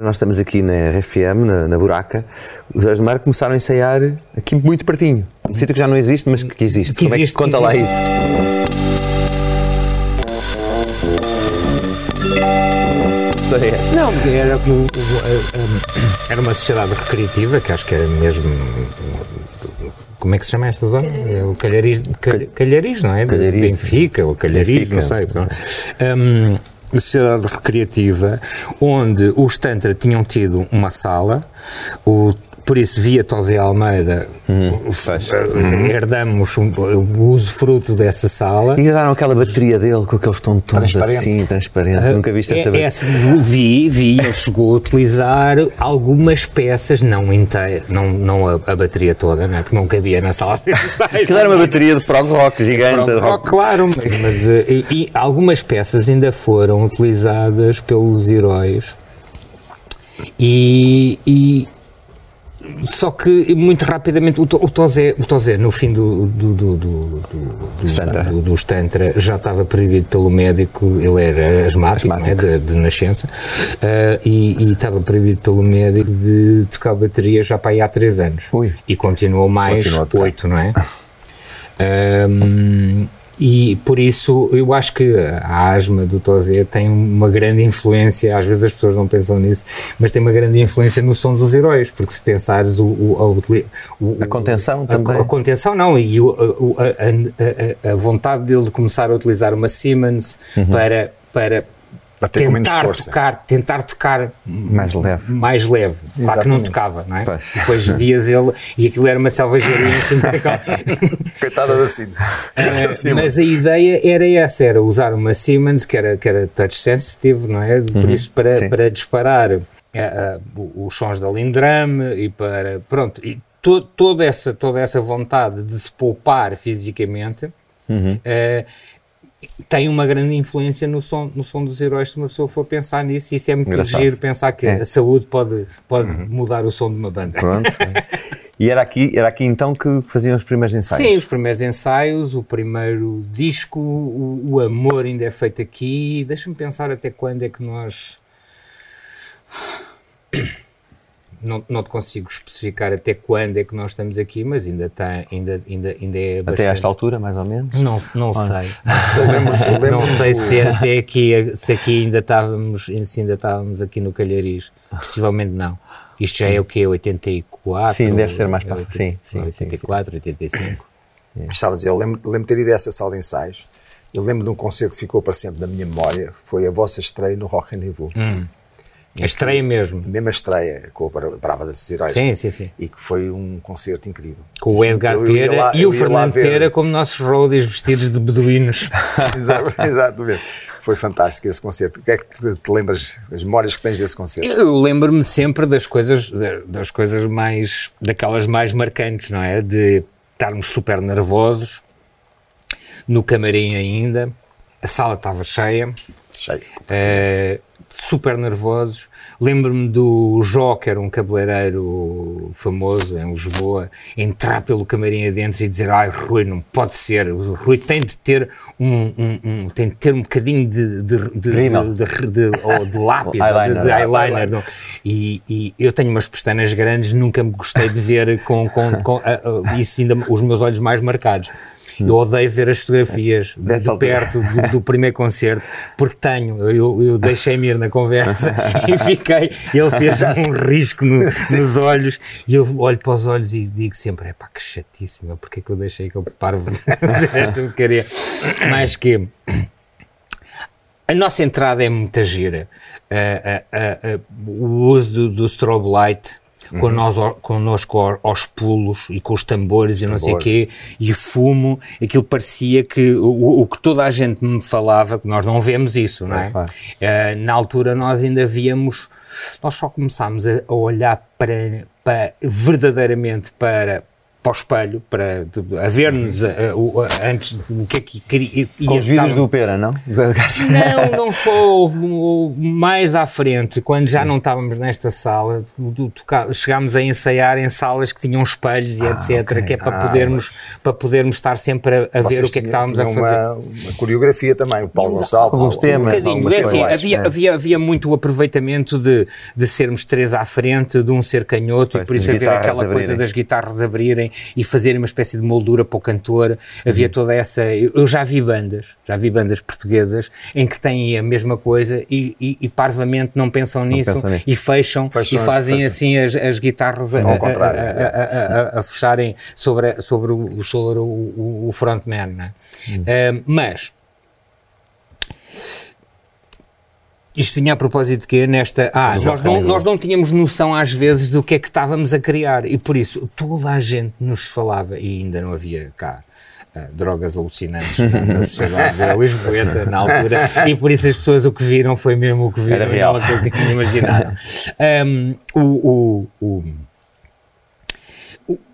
Nós estamos aqui na RFM, na, na Buraca. Os Heróis do Mar começaram a ensaiar aqui muito pertinho. Um sítio que já não existe, mas que existe. Que Como é que existe, conta que lá existe. isso? História é? Não, era, a- era uma sociedade recreativa que acho que era mesmo. Como é que se chama esta zona? É o Calhariz, Cal- Calhariz não é? Calhariz. Benfica, ou Calhariz, Benfica. não sei. Hum, uma sociedade recreativa onde os Tantra tinham tido uma sala, o, por isso, via Tosé Almeida, pois. eh, herdamos um- o usufruto dessa sala. E usaram aquela bateria dele com aqueles tons todos Transparente. assim, transparente. Nunca viste É- essa bateria? essa vi, vi, ele chegou a utilizar algumas peças, não inteiras, não, não a, a bateria toda, não é? porque não cabia na sala. Aquilo era uma bateria de prog rock gigante. Rock. claro, mas, mas, eh, e, e algumas peças ainda foram utilizadas pelos heróis e, e- só que muito rapidamente o, o Tozé, o Tozé no fim do, do, do, do, do, Tantra. do- dos Tantra já estava proibido pelo médico, ele era asmático, é? Asmático. de, de nascença eh, e, e estava proibido pelo médico de tocar bateria já para aí há três anos Ui. e continuou mais Continuou a tocar. oito, não é? Ahm, e por isso eu acho que a asma do Tozé tem uma grande influência, às vezes as pessoas não pensam nisso, mas tem uma grande influência no som dos heróis, porque se pensares o, o, o- A contenção também. A, contenção não, e a- a vontade dele de começar a utilizar uma Siemens Uhum. para, para Para ter com menos tentar força. tocar, tentar tocar Mais leve. mais leve, claro que não tocava, não é? Pois. E depois vias ele e aquilo era uma selvageria em cima daquela. Coitada da cima. Da cima. mas a ideia era essa, era usar uma Siemens que era, que era touch sensitive, não é? Por isso, para, sim. para disparar eh, eh, os sons da Lindrum e para, pronto, e to, toda, essa, toda essa vontade de se poupar fisicamente eh, tem uma grande influência no som, no som dos heróis se uma pessoa for pensar nisso, e isso é muito Engraçado. giro pensar que É. a saúde pode, pode mudar o som de uma banda. Pronto. e era aqui, era aqui então que faziam os primeiros ensaios. Sim, os primeiros ensaios, o primeiro disco, o, o amor ainda é feito aqui. Deixa-me pensar até quando é que nós. Não, não te consigo especificar até quando é que nós estamos aqui, mas ainda, tem, ainda, ainda, ainda é bastante. Até esta altura, mais ou menos. Não, não sei. Eu lembro, eu lembro Não sei do- se até aqui, se aqui ainda estávamos, se ainda estávamos aqui no Calhariz. Possivelmente não. Isto já é o quê? 84? Sim, deve ser mais para- É, sim, sim, sim, 84, 85. Estava a dizer, eu lembro, lembro de ter ido a essa sala de ensaios. Eu lembro de um concerto que ficou para sempre na minha memória. Foi a vossa estreia no Rock and. Hum. A estreia mesmo. A mesma estreia com a Bra- Brava das Heróis. Sim, sim, sim. E que foi um concerto incrível. Com o Edgar lá- e o Fernando ver. Pera como nossos roadies vestidos de beduínos. Exato, exatamente. Foi fantástico esse concerto. O que é que te, te lembras, as memórias que tens desse concerto? Eu lembro-me sempre das coisas, das coisas mais, daquelas mais marcantes, não é? De estarmos super nervosos, no camarim ainda, a sala estava cheia, Cheio. eh, super nervosos. Lembro-me do Jó, que era um cabeleireiro famoso em Lisboa, entrar pelo camarim adentro e dizer: Ai, Rui, não pode ser. O Rui tem de ter um, um- um- tem de ter um bocadinho de, de, de, de, de- ou de lápis, Eyeliner. de eyeliner. Eyeliner. E, e eu tenho umas pestanas grandes, nunca me gostei de ver com, com, com ah, ah, isso ainda os meus olhos mais marcados. Eu odeio ver as fotografias de, Dessa de perto do, do primeiro concerto, porque tenho, eu, eu deixei-me ir na conversa e fiquei, ele fez um risco no- nos olhos e eu olho para os olhos e digo sempre, é pá, que meu, porque é que eu deixei que eu preparo esta porcaria? Mais que a nossa entrada é muita gira. Ah, ah, ah, o uso do, do strobe light com nós, connosco ao- aos pulos e com os tambores e não sei o Tambores. quê, e fumo, aquilo parecia que o, o que toda a gente me falava, que nós não vemos isso, não é? É. Ah, na altura nós ainda víamos, nós só começámos a, a olhar para, para verdadeiramente para para o espelho, para de- a ver-nos a- a- o- a- antes do que é que queria. Com os vídeos do Pera, não? Não, não houve mais à frente, quando já não estávamos nesta sala, do- do- toca- chegámos a ensaiar em salas que tinham espelhos e etc, ok. que é para, Ah, podermos, para podermos estar sempre a, a ver o que é que estávamos a fazer. Uma, uma coreografia também, o Paulo Gonçalves. Alguns temas. Um é assim, havia, é. havia, havia muito o aproveitamento de, de sermos três à frente, de um ser canhoto, e Pois, por isso haver aquela coisa abrirem. das guitarras abrirem e fazerem uma espécie de moldura para o cantor. Uhum. Havia toda essa. Eu, já vi bandas, já vi bandas portuguesas em que têm a mesma coisa e, e- e parvamente não pensam nisso pensam nisso. e fecham, Fecham e fazem fecham. assim as, as guitarras a, a- a- a- a- a- a fecharem sobre, sobre o, o, sobre o, o- frontman. Não é? Hum. Ah, mas isto vinha a propósito de quê? Nesta. Ah, nós não, nós não tínhamos noção às vezes do que é que estávamos a criar e por isso toda a gente nos falava e ainda não havia cá. ah, drogas alucinantes na sociedade lisboeta na altura e por isso as pessoas o que viram foi mesmo o que viram Era real. aquilo que tinham imaginado. Ahm, o, o- o-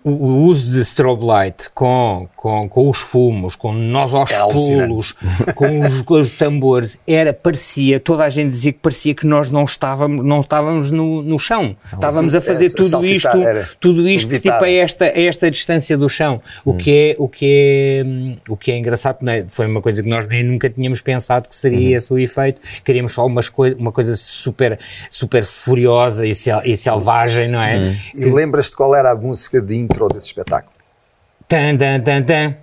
o- o uso de strobe light com, com, com os fumos, com nós aos pulos, com os, com os tambores, era, parecia, toda a gente dizia que parecia que nós não estávamos, não estávamos no, no chão. Estávamos a fazer tudo saltitar isto, era tudo isto levitar. tipo a esta, a esta distância do chão. O que é, o que é, hum, o que é engraçado, né? foi uma coisa que nós nem nunca tínhamos pensado que seria esse o efeito. Queríamos só umas coi uma coisa super, super furiosa e, sel e selvagem, não é? E lembras-te qual era a música de intro desse espetáculo? Tan, tan, tan, tan.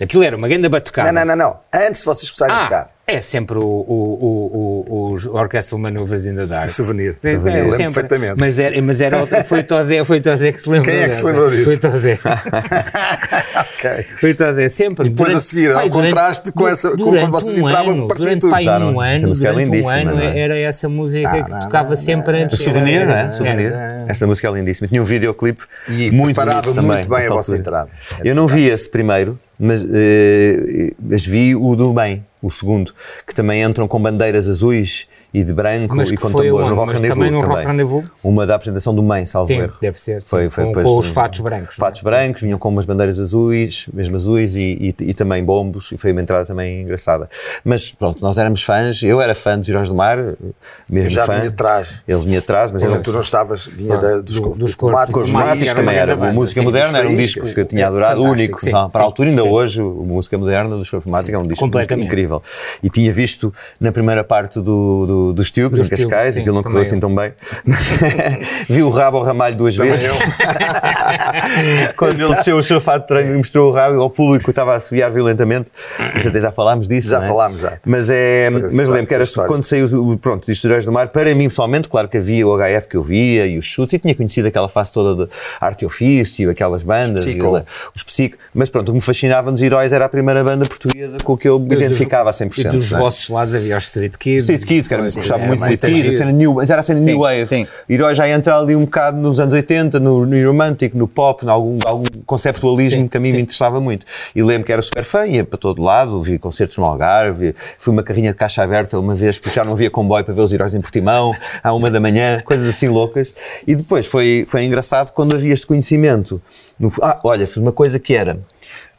Aquilo era uma grande batucada. Não, não, não, não. Antes de vocês começarem a Ah, tocar. É sempre o, o, o, o, os Orchestral Maneuvers in the Dark. Souvenir. É, é, Souvenir. Lembro sempre. perfeitamente. Mas era, mas era outra, foi o Tozé, foi o Tozé que se lembrou. Quem é que se lembrou disso? Foi o Tozé. ok. Foi o Tozé, sempre. E depois a seguir, ao contraste com essa- com durante quando vocês um entravam, ano, partia durante tudo. pai, Usaram. um Essa ano, música é durante um lindíssima, ano não é? era essa música Ah, que não, tocava não, sempre não, antes. Souvenir, Era- não é? Souvenir. Essa música é lindíssima. Tinha um videoclipe E muito preparava bonito muito também, bem a vossa entrada. É Eu não vi esse primeiro, mas, eh, mas vi o do bem, o segundo, que também entram com bandeiras azuis e de branco Mas e com foi tambores no? Rock Rendezvous. também no Rock Rendezvous? Uma da apresentação do Mãe, salvo erro. deve ser, sim, Foi, foi, com- depois com os fatos brancos, é? Fatos brancos, vinham com umas bandeiras azuis, mesmo azuis, e, e, e também bombos, e foi uma entrada também engraçada. Mas pronto, nós éramos fãs, eu era fã dos Heróis do Mar, mesmo Eu já fã. vinha de trás. Eles vinham atrás, mas Quando eu tu não estavas, vinha da, dos, do- dos, Máticos era também era. O Música sim, Moderna era um disco que eu tinha adorado, único. Para a altura, ainda hoje, o Música Moderna dos Corpos Máticos é um disco Completamente. incrível. E tinha visto na primeira parte do, do- dos Tubes, Dos em Cascais, Tubes, sim, aquilo não correu assim tão bem. Vi o rabo ao ramalho duas Também vezes. Quando ele desceu o seu fato de treino e mostrou o rabo ao público, estava a assobiar violentamente. Isso até já falámos disso. Já é? falámos, já. Mas, é, mas lembro que era quando saiu o- pronto, os Heróis do Mar, para mim pessoalmente, claro que havia o HF que eu via e o chute, e tinha conhecido aquela fase toda de arte e ofício, aquelas bandas, Psico. e, os psico. Mas pronto, o que me fascinava nos Heróis era a primeira banda portuguesa com que eu me identificava a 100%. E dos é? vossos lados havia os Street Kids. Street Kids, que era, Foi- gostava era muito de Kids, a cena new, mas era a cena Sim, New Wave. sim. Herói já entra ali um bocado nos anos 80, no, no Romantic, no pop, em algum, algum conceptualismo Sim, que a mim sim. me interessava muito. E lembro que era super fã, ia para todo lado, vi concertos no Algarve, fui uma carrinha de caixa aberta uma vez, porque já não havia comboio para ver os heróis em Portimão, à uma da manhã, coisas assim loucas. E depois foi, foi engraçado quando havia este conhecimento. No- ah, olha, fiz uma coisa que era.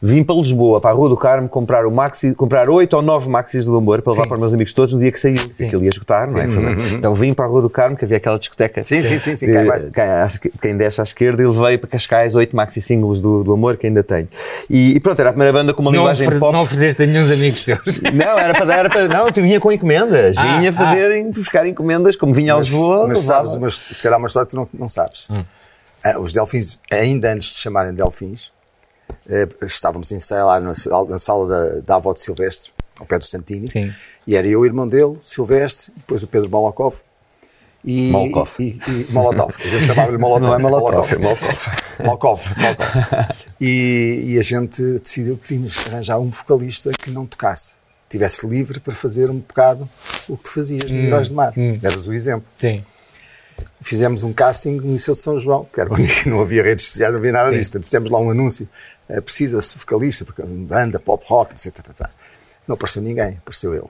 Vim para Lisboa, para a Rua do Carmo, comprar o maxi, comprar oito ou nove maxis do Amor para levar Sim. para os meus amigos todos no dia que saiu, porque aquilo ia esgotar, não é? Foi- Então vim para a Rua do Carmo, que havia aquela discoteca. Sim, sim, sim, sim, que- embaixo. quem, quem desce à esquerda, e levei para Cascais oito maxi singles do, do Amor, que ainda tenho. E, e pronto, era a primeira banda com uma Não, linguagem pop. não ofereceste a nenhum amigos teus. Não, era para dar, era para, não, tu vinha com encomendas, Ah, vinha ah. fazer, buscar encomendas, como vinha a Mas, Lisboa, mas sabes, mas se calhar uma história que tu não, não sabes. Ah, os Delfins, ainda antes de se chamarem Delfins, estávamos em lá na, sala- na sala da, da avó de Silvestre, ao pé do Santini, Sim. e era eu o irmão dele, Silvestre, depois o Pedro Molokov. E, Molotov. E, e, Molotov. A gente chamava-lhe Molotov. Não é Molotov, é Molotov. E, e a gente decidiu que tínhamos que arranjar um vocalista que não tocasse. Tivesse livre para fazer um bocado o que tu fazias dos Heróis do Mar. Eras o exemplo Sim. Fizemos um casting no Liceu de São João, que era onde não havia redes sociais, não havia nada disso. Portanto, fizemos lá um anúncio. eh, Precisa-se de vocalista, porque banda, pop rock, etc. tá, tá, tá. Não apareceu ninguém, apareceu ele.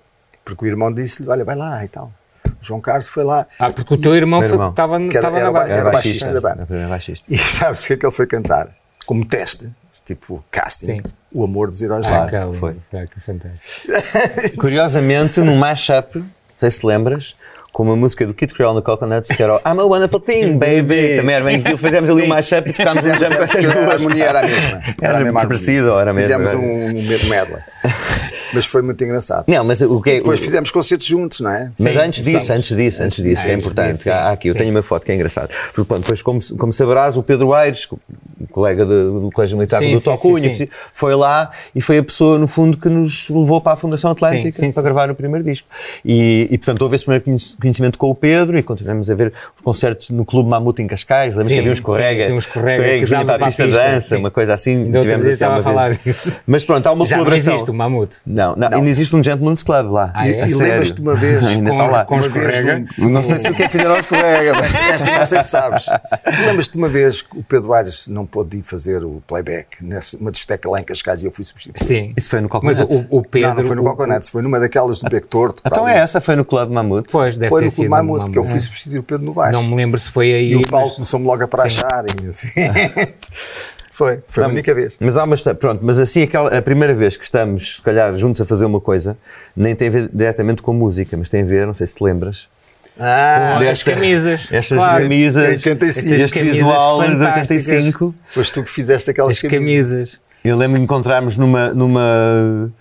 Porque o irmão disse-lhe: Olha, vai lá e tal. O João Carlos foi lá. Ah, porque o teu irmão estava era- era na ba- banda. era baixista da banda. Era baixista. E sabes o que é que ele foi cantar? como teste, tipo casting, Sim. o amor dos heróis Ah, lá. que lindo. foi. Ah, que fantástico. Curiosamente, num mashup, não sei se te lembras, com uma música do Kid Creole no Coconuts que era o I'm a Wonderful Thing, baby. Também era bem aquilo. Fizemos ali um mashup e tocámos um jump com essas a duas. harmonia era a mesma. Era a mesma era a mesma, Fizemos era. um, um medley. Mas foi muito engraçado. Não, mas o que é. Depois o- fizemos concertos juntos, não é? Mas Sim, antes disso, antes disso, antes disso, que é antes importante. disso. Há aqui, eu Sim. tenho uma foto que é engraçada. Porque, pronto, depois, como, como saberás, o Pedro Aires, o colega de- do Colégio Militar Sim, do sim, Tocunha, sim, foi lá e foi a pessoa, no fundo, que nos levou para a Fundação Atlântica Sim, sim, para sim. gravar o primeiro disco. E, e, portanto, houve esse primeiro conhec- conhecimento com o Pedro e continuamos a ver os concertos no Clube Mamute em Cascais. Lembras Sim, que havia escorrega? sim, sim, um escorrega que dava para a pista dança, uma coisa assim. Tivemos assim a falar disso. Mas pronto, há uma Já não colaboração. existe o mamute. Não, não, Não. ainda existe um Gentleman's Club lá. Ah, é? E sério. lembras-te uma vez ainda com- está lá. com Uma vez escorrega? num- Não sei se o que é que fizeram ao escorrega, mas Esta, não sei se sabes. Lembras-te uma vez que o Pedro Aires não pôde ir fazer o playback nessa uma discoteca lá em Cascais e eu fui substituir? Sim. Isso foi no Mas Coconuts? o, o Pedro. não, não foi no Coconuts, foi numa daquelas do Beco Torto. Então ali. é essa, foi no Clube Mamute. Pois, deve Foi ter no Clube no Mamute, que eu fui Mamute. substituir o Pedro no baixo. Não me lembro se foi aí. E o Paulo mas- começou-me logo a prachar. E, assim. foi, foi a única vez. Mas há uma pronto, mas assim aquela, a primeira vez que estamos, se calhar, juntos a fazer uma coisa, nem tem a ver diretamente com música, mas tem a ver, não sei se te lembras, Ah, Olha, as desta- camisas. estas claro. camisas, 85. este Estas camisas visual de fantásticas. 85. foste tu que fizeste aquelas As camisas. Eu lembro de encontrarmos numa, numa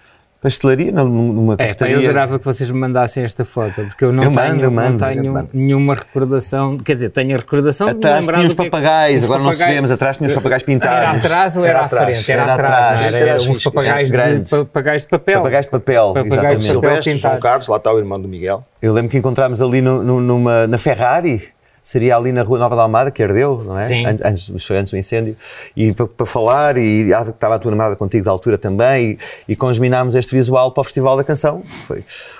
pastelaria, não, numa É, pá, eu cafetaria. adorava que vocês me mandassem esta foto, porque eu não Eu tenho, mando, eu não mando, gente tenho nenhuma recordação. Quer dizer, tenho a recordação de Atrás lembrar tinha os é papagaios, agora não se vê, papagaios- mas atrás tinha os papagaios pintados. Era atrás ou era, Era à frente? Era, Era atrás, atrás. não era? Era uns papagaios de, Grandes. papagaios de papel. Papagaios de papel, Papagaios de exatamente. papel Silvestre, João pintados. Carlos, lá está o irmão do Miguel. Eu lembro que encontrámos ali no- no- numa, na Ferrari, seria ali na Rua Nova da Almada, que ardeu, não é? Sim. Antes, antes, mas foi antes do incêndio. E para, para falar, e estava a tua namorada contigo da altura também, e, e congeminámos este visual para o Festival da Canção, foi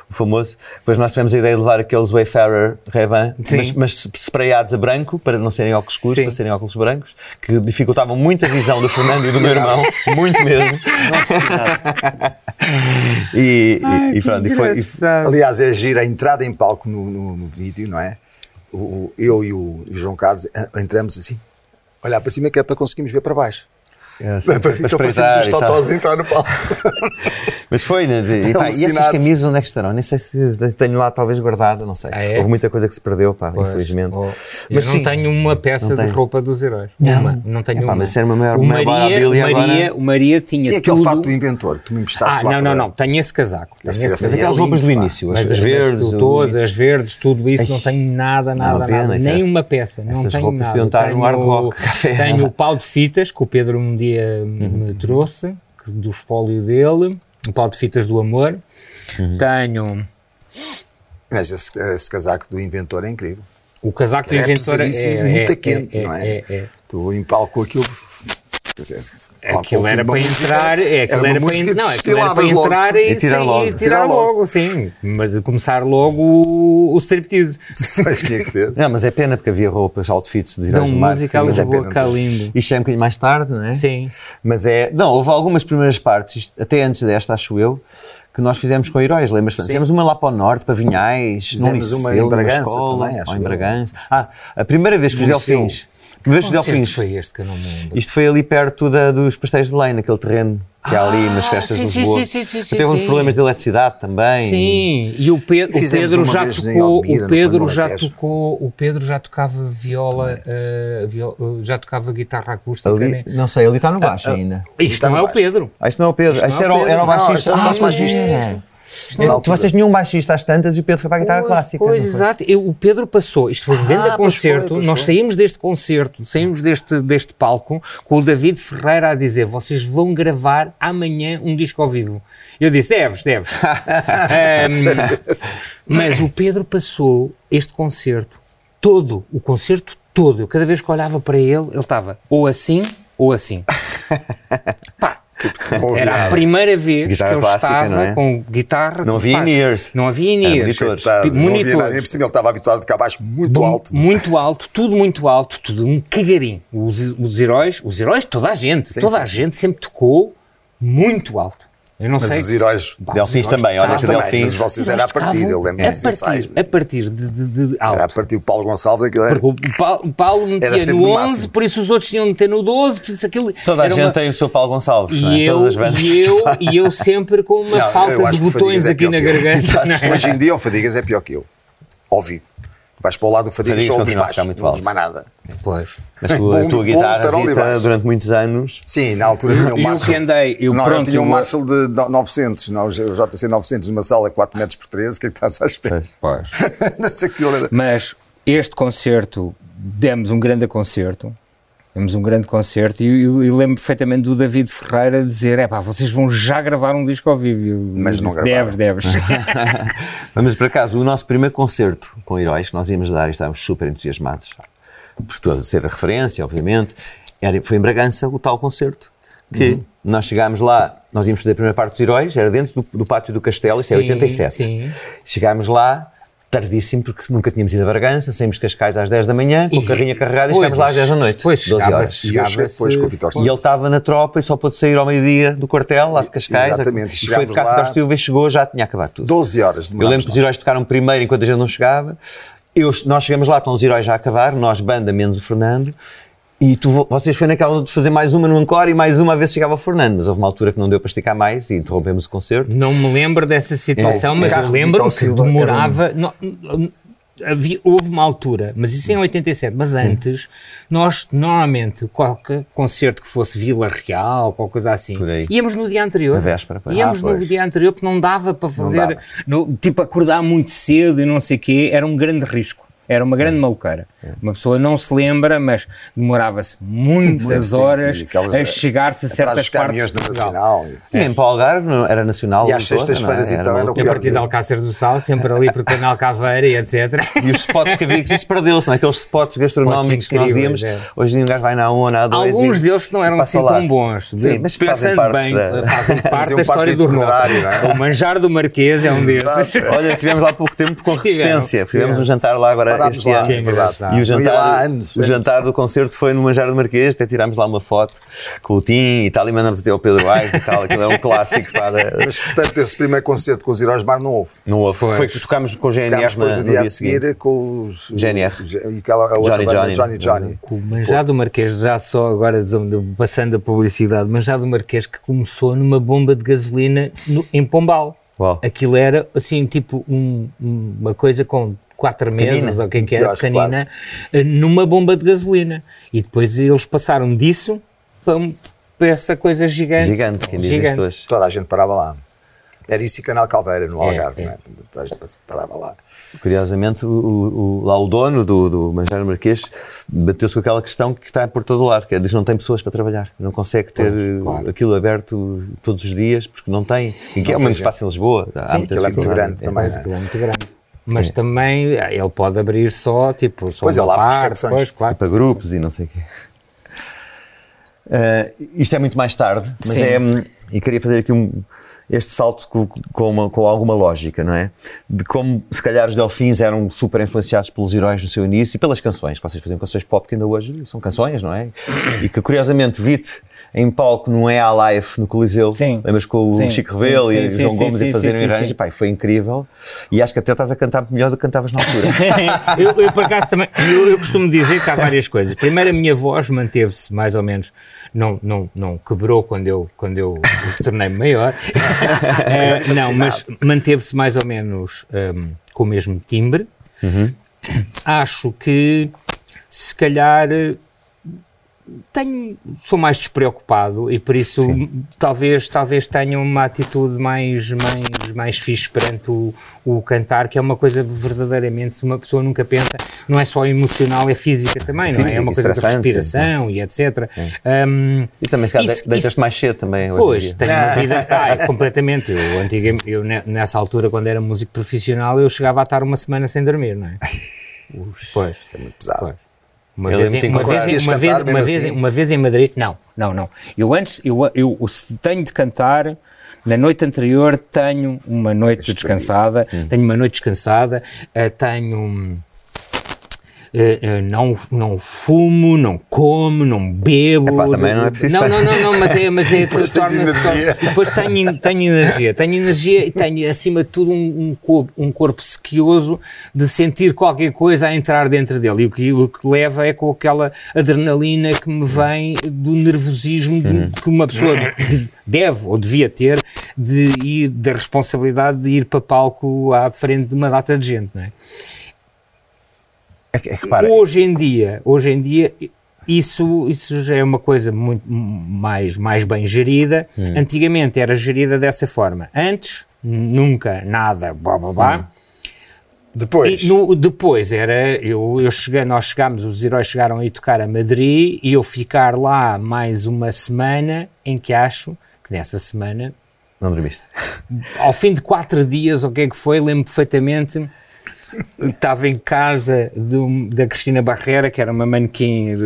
o famoso. Depois nós tivemos a ideia de levar aqueles Wayfarer Sim. mas, mas sprayados a branco, para não serem óculos escuros, Sim. para serem óculos brancos, que dificultavam muito a visão do Fernando e do meu irmão, muito mesmo. e, e- e pronto, e foi, e-. Aliás, é gira a entrada em palco no, no- no vídeo, não é? O, eu e o, e o João Carlos a- entramos assim, olhar para cima que é para conseguirmos ver para baixo. É, então espreitar parecemos os totós entrar no palco. Mas foi, né? e, pá, e essas camisas onde é que estarão? Nem sei se tenho lá talvez guardada, não sei. Ah, é? Houve muita coisa que se perdeu, pá, Pois, infelizmente. oh, eu Mas não sim, tenho uma peça Não de roupa dos heróis. Não. Uma. Não tenho Epá, uma. mas isso era uma maior- o Maria, Maria, agora. o Maria tinha E aquele tudo... fato do inventor que tu me emprestaste Ah, lá não, para- não, não. Tenho esse casaco. Tenho Esse- esse Mas é aquelas roupas do pá. início, as, Mas as as verdes. todas, as verdes, tudo isso, Ai, não tenho nada, nada, nada. é- Nem uma peça, não Essas tenho roupas nada. tenho, no Hard Rock. Tenho o pau de fitas que o Pedro um dia Uhum. me trouxe, que- do espólio dele, o pau de fitas do amor. Uhum. Tenho Mas esse, esse casaco do inventor é incrível. o casaco do É inventor. pesadíssimo, muito quente, é, não é? é, é. Tu em palco com aquilo. Quer dizer, Aquilo era para entrar, é, aquilo era para, não, aquilo era para entrar e, E tirar sim, logo. e tirar Tirar logo. logo, sim, mas começar logo o, o striptease. Mas tinha que ser. Não, mas é pena porque havia roupas, outfits de mar, música a sim, mas é Lisboa, pena. cá lindo. Isto é um bocadinho mais tarde, não é? Sim. Mas é. Não, houve algumas primeiras partes, até antes desta, acho eu, que nós fizemos com heróis. Lembras? Sim. Fizemos uma lá para o norte, para Vinhais, Fizemos uma em Bragança escola, também, acho ou em. Bragança. Ah, a primeira vez que os. Delfins. Que os Concerto Delfins. foi este que eu não me lembro. Isto foi ali perto da- dos pastéis de Belém, naquele terreno que há ali nas Ah, festas sim, de sim, Lisboa. sim, sim, sim, Teve uns problemas de eletricidade também. Sim, e o Pedro, já tocou, Almira, o Pedro já tocou, o Pedro já tocava viola, eh, viol- eh, já tocava guitarra acústica. Ali, né? não sei, ali está no baixo ainda. Isto Está não é o. Pedro. Ah, isto não é o Pedro. Isto Isto é era, o baixista. isto era o nosso Ah, baixista. Então, altura. vocês tinham um baixista às tantas e o Pedro foi para a guitarra Pois, clássica. Pois, não exato. Eu- o Pedro passou. Isto foi um grande Ah, concerto. Nós saímos deste concerto, saímos deste, deste palco com o David Ferreira a dizer: vocês vão gravar amanhã um disco ao vivo. Eu disse: deves, deves. Ahm, mas o Pedro passou este concerto todo, o concerto todo. Eu cada vez que olhava para ele, ele estava ou assim ou assim. Pá, era a primeira vez Guitarra que ele clássica, estava é? com guitarra. Não havia in-ears. Não havia in-ears. monitores. Tá, não havia nada. monitores. Cima ele estava habituado a tocar baixo muito Mu- alto. Muito alto, tudo muito alto, tudo um cagarinho. Os, os heróis, os heróis, toda a gente, Sim, toda sim. a gente sempre tocou muito alto. Eu não Mas sei. os heróis. Delfins também, olha que Delfins. Mas vocês era a partir, eu lembro a dos ensaios. partir, a partir de, de, de alto. Era a partir do Paulo Gonçalves, aquilo era. Porque o Paulo, metia no no 11, máximo. por isso os outros tinham de meter no 12, por isso aquilo. Toda a gente uma- tem o seu Paulo Gonçalves, não é? E eu, Todas as bandas. e, eu, e eu sempre com uma Não, falta de botões é aqui na garganta. não é? Hoje em dia o Fadigas é pior que eu. Ao vivo. Vais para o lado do Fadigas, Fadigas só ouves a baixo, não ouves mais nada. Pois. Mas tu, a tua guitarra durante muitos anos. Sim, na altura tinha um Marshall. que andei, eu não, pronto, eu tinha um eu- Marshall de no- 900, não, o JC 900, numa sala de 4 metros por 13, o que é que estás à espera? Pois. Não sei era. Mas este concerto, demos um grande concerto. Demos um grande concerto e eu, eu lembro perfeitamente do David Ferreira dizer: é pá, vocês vão já gravar um disco ao vivo. Eu Mas não disse, gravaram. Deves, deves. Mas por acaso, o nosso primeiro concerto com heróis que nós íamos dar e estávamos super entusiasmados, por ser a referência, obviamente, era, foi em Bragança o tal concerto. Que Uhum. nós chegámos lá, nós íamos fazer a primeira parte dos heróis, era dentro do, do pátio do castelo, isto é Sim, 87. sim. Chegámos lá, tardíssimo, porque nunca tínhamos ido a Bragança, saímos de Cascais às 10 da manhã, com a carrinha carregada e chegámos lá às 10 da noite. Pois, 12 horas. E depois com o Vitor E ele estava na tropa e só pôde sair ao meio-dia do quartel, lá de Cascais. Exatamente, E foi de carro lá- de Silva e chegou, já tinha acabado tudo. 12 horas Eu lembro que os heróis tocaram primeiro enquanto a gente não chegava. Eu- nós chegamos lá, estão os heróis já a acabar, nós, banda, menos o Fernando. E tu, vo- vocês foi naquela de fazer mais uma no encore e mais uma se chegava o Fernando. Mas houve uma altura que não deu para esticar mais e interrompemos o concerto. Não me lembro dessa situação, É, mas o eu carro de lembro Vitor que demorava. não, havia- houve uma altura, mas isso em 87, mas antes, nós normalmente, qualquer concerto que fosse Vila Real, qualquer coisa assim, íamos no dia anterior. Na véspera, pois. Íamos Ah, no pois. dia anterior porque não dava para fazer, dava. no- tipo acordar muito cedo e não sei o quê, era um grande risco. Era uma grande maluqueira. Uma pessoa não se lembra, mas demorava-se muitas horas aquelas- a chegar-se a certas partes caminhões de Portugal. E em Paulo Algarve não- era nacional. E às sextas-feiras, é? então, era o E a pior partir de Alcácer do Sal, sempre ali por Canal Caveira e etc. E os spots que havia, que isso perdeu-se, não é? Aqueles spots gastronómicos que nós íamos. é. Hoje em vai na 1 ou na 2. Alguns e- deles que não eram assim tão bons. Sim, mas fazem bem, da- fazem parte da história do é? O manjar do Marquês é um desses. Olha, tivemos lá há pouco tempo com resistência. Tivemos um jantar lá agora Parámos lá, ano. é. E o jantar, lá há anos, o jantar do concerto foi no Manjar do Marquês, até tirámos lá uma foto com o Tim e tal, e mandamos até ao Pedro Aires e tal. Aquilo é um clássico. Pá, da- Mas, portanto, esse primeiro concerto com os Heróis Mar não houve. não houve. Pois. Foi que tocámos com o GNR depois na- no no dia a dia seguinte. seguir com os. GNR. E aquela, a outra Johnny banda, Johnny. Johnny Johnny. O manjar do Marquês, já só agora passando a publicidade, manjar do Marquês que começou numa bomba de gasolina no- em Pombal. Uau. Aquilo era assim, tipo um- uma coisa com quatro mesas, ou o que é que era, Quiosque, pequenina, eh, numa bomba de gasolina. E depois eles passaram disso para, para essa coisa gigante. Gigante, quem diz isto Gigante. hoje. Toda a gente parava lá. Era isso e Canal Calveira, no É, Algarve, é. é? Toda a gente parava lá. Curiosamente, o, o- lá o dono do, do Manjar do Marquês bateu-se com aquela questão que está por todo o lado, que é, diz que não tem pessoas para trabalhar, não consegue ter Pois, claro. eh, aquilo aberto todos os dias, porque não tem, e que é um tem espaço em Lisboa. Sim, aquilo é muito grande também, Mas não é? é muito grande. Mas também eh, ele pode abrir só, tipo, só Pois, uma ele abre por parte, secções. pois, claro. para grupos e não sei o quê. Eh, isto é muito mais tarde, mas Sim. é. hum, E queria fazer aqui um, este salto com, com, uma- com alguma lógica, não é? De como, se calhar, os Delfins eram super influenciados pelos heróis no seu início e pelas canções, que vocês faziam canções pop que ainda hoje são canções, não é? E que, curiosamente, vi-te em palco no É a Live no Coliseu, Sim. lembras com o Sim, Chico Rebelo sim, e o João sim, Gomes a fazerem e pá, foi incrível. E acho que até estás a cantar melhor do que cantavas na altura. eu, eu, por acaso também, eu, eu costumo dizer que há várias coisas. Primeiro, a minha voz manteve-se mais ou menos, não, não, não quebrou quando eu, quando eu tornei-me maior, Eh, não, mas manteve-se mais ou menos ehm, com o mesmo timbre. Acho que se calhar tenho, sou mais despreocupado e por isso talvez, talvez tenha uma atitude mais, mais, mais fixe perante o, o cantar, que é uma coisa verdadeiramente, se uma pessoa nunca pensa, não é só emocional, é física também, não é? É uma coisa de estressante, respiração e etc. Um, E também, se calhar, Isso- de- deitas-te isso- mais cedo também. hoje Pois, tenho uma vida. Ah, é completamente. Eu, eu, ne- nessa altura, quando era músico profissional, eu chegava a estar uma semana sem dormir, não é? Pois. Isso é muito pesado. Pois. Uma Eu vez, em- uma, vez, uma, vez, uma, mesmo vez, assim? uma vez em Madrid, não, não, não. Eu antes, eu, eu, se tenho de cantar, na noite anterior tenho uma noite descansada, tenho uma noite descansada, eh, tenho. Eh, não, não fumo, não como, não bebo. Epá, também não é preciso Não, não, não, não, mas é, mas é Depois. Depois tenho, tenho energia, tenho energia e tenho acima de tudo um, corpo, um corpo sequioso de sentir qualquer coisa a entrar dentro dele. E o que, o que leva é com aquela adrenalina que me vem do nervosismo de- que uma pessoa de- deve ou devia ter de ir, da responsabilidade de ir para palco à frente de uma data de gente, não é? É que, é que, repara, Hoje em dia, hoje em dia isso, isso já é uma coisa muito mais, mais bem gerida. Hum. Antigamente era gerida dessa forma. Antes, nunca, nada, blá blá blá. Hum. Depois, no- depois era, eu, eu cheguei, nós chegámos, os heróis chegaram a ir tocar a Madrid e eu ficar lá mais uma semana em que acho que nessa semana, não dormiste. ao fim de quatro dias, o que é que foi, lembro perfeitamente, estava em casa do- da Cristina Barrera, que era uma manequim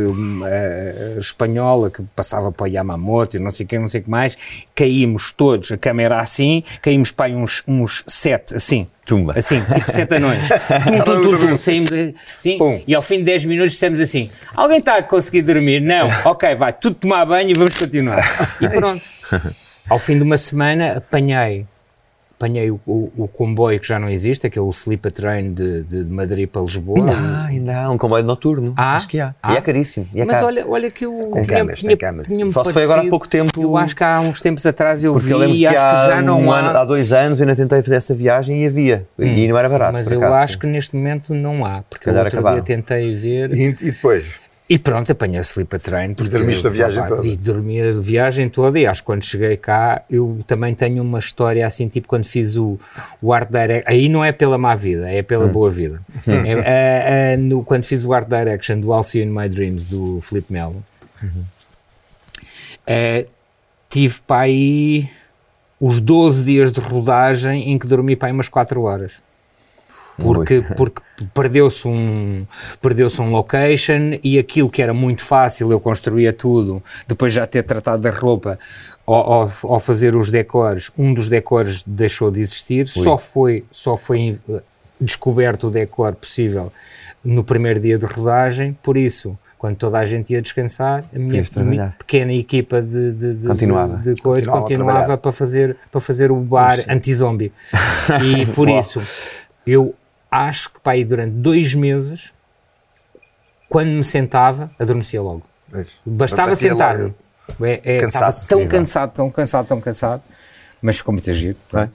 eh, espanhola que passava para o Yamamoto e não sei o que, não sei o que mais, caímos todos, a câmera assim, caímos para uns, uns sete, assim, Tumba. Assim, tipo sete anões. Tum, tum, tum, tum, saímos assim, Pum. e ao fim de 10 minutos dissemos assim: alguém está a conseguir dormir? Não, ok, vai, tudo tomar banho e vamos continuar. E pronto. Ao fim de uma semana apanhei. Apanhei o, o- o comboio que já não existe, aquele Sleeper Train de, de de Madrid para Lisboa. Ainda há, ainda há um comboio noturno. Há? Acho que há. Há? E é caríssimo. E é Mas caro. olha, olha que eu Com tinha- camas, tinha- tem camas. Só se foi agora há parecido- pouco tempo- Eu acho que há uns tempos atrás eu Porque vi eu lembro e que acho há, que já não um há. ano, há dois anos eu ainda tentei fazer essa viagem e havia. E não era barato. Mas eu acaso. acho que neste momento não há, porque o outro acabaram. dia tentei ver e, e depois, e pronto, apanhei o Sleeper Train. porque dormiste a viagem pá, toda. E dormi a viagem toda e acho que quando cheguei cá eu também tenho uma história assim, tipo quando fiz o, o Art Direct, aí não é pela má vida, é Hum. pela boa vida. É, é, é, no- quando fiz o Art Direction do I'll See You In My Dreams do Filipe Melo, Uhum. é, tive para aí os 12 dias de rodagem em que dormi para aí umas 4 horas. Porque, porque perdeu-se um, perdeu um location e aquilo que era muito fácil, eu construía tudo, depois já ter tratado da roupa, ao, fazer os decores, um dos decores deixou de existir, só foi, só foi eh, descoberto o decor possível no primeiro dia de rodagem, por isso, quando toda a gente ia descansar, a minha, minha pequena equipa de, de, de, Continuava. de, de coisa Continuava continuava para fazer, para fazer o bar anti-zombie. E por isso, eu acho que para aí durante dois meses, quando me sentava, adormecia logo. Bastava sentar-me. É, é, estava tão cansado, tão cansado, tão cansado, mas ficou muito giro. Não é?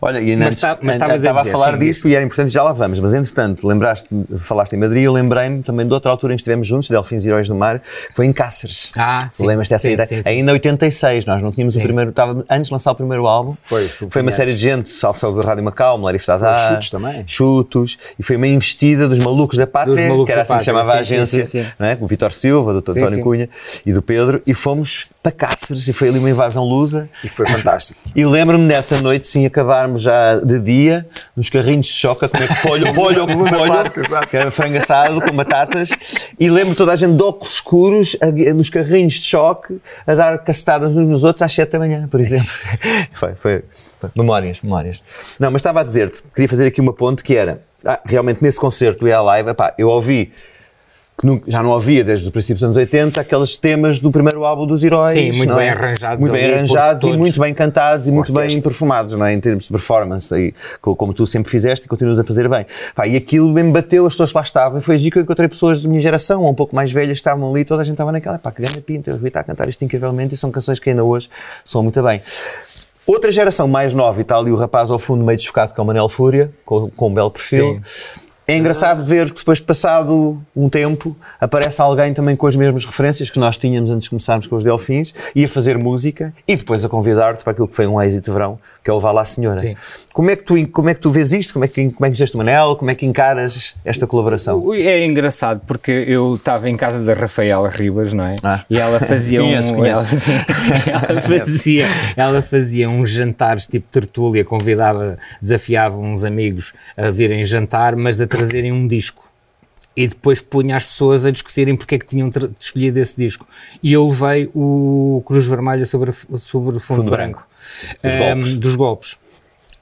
Olha, e Mas antes, tá- mas a estava a dizer, falar sim, disto e era importante, já lá vamos, mas entretanto, lembraste, falaste em Madrid, eu lembrei-me também de outra altura em que estivemos juntos, Delfins e Heróis do Mar, foi em Cáceres. Ah, sim. Lembras dessa Sim, ideia? sim, sim. Ainda em 86, nós não tínhamos o Sim. primeiro, estava antes de lançar o primeiro álbum. Foi, foi Foi uma série de gente, salvo a Rádio Macau, Melarif Tadá, Chutos também. Chutos, e foi uma investida dos malucos da pátria, Malucos que era assim que se chamava a agência, sim, sim. não é? o Vitor Silva, do Dr. António. Cunha e do Pedro, e fomos para Cáceres, e foi ali uma invasão lusa. E foi fantástico. E lembro-me nessa noite, sim, acabarmos já de dia, nos carrinhos de choque, a comer polho, polho, polho, exato. que era frango assado com batatas, e lembro toda a gente de óculos escuros, a- nos carrinhos de choque, a dar cacetadas uns nos outros às 7 da manhã, por exemplo. Foi, foi, foi. Memórias, memórias. Não, mas estava a dizer-te, queria fazer aqui uma ponte que era, ah, realmente nesse concerto do EA Live, epá, eu ouvi que nu- já não ouvia desde o princípio dos anos 80 aqueles temas do primeiro álbum dos Heróis. Sim, muito não bem é? arranjados Muito bem arranjados e muito bem cantados e muito bem perfumados, não é? Em termos de performance, co- como tu sempre fizeste e continuas a fazer bem. Pá, e aquilo me bateu, as pessoas que lá estavam, e foi assim que eu encontrei pessoas da minha geração, ou um pouco mais velhas, que estavam ali, toda a gente estava naquela, pá, que grande pinta, eu está a cantar isto incrivelmente, e são canções que ainda hoje são muito bem. Outra geração mais nova, e está ali o rapaz ao fundo meio desfocado, que é o Manel Fúria, com, com um belo perfil. É engraçado ver que depois, passado um tempo, aparece alguém também com as mesmas referências que nós tínhamos antes de começarmos com os Delfins e a fazer música e depois a convidar-te para aquilo que foi um êxito de verão, que é o Vá lá Senhora. Sim. Como é, que tu, como é que tu vês isto? Como é que, como é que fizeste o Manel? Como é que encaras esta colaboração? É engraçado porque eu estava em casa da Rafaela Ribas, não é? Ah. E ela fazia Conheço, um. conheço. Ela, ela fazia, ela fazia uns jantares tipo tertúlia, convidava, desafiava uns amigos a virem jantar, mas a trazerem um disco. E depois punha as pessoas a discutirem porque é que tinham escolhido esse disco. E eu levei o Cruz Vermelha sobre, sobre o fundo, Fundo branco. branco. Dos Ahm, golpes. dos golpes.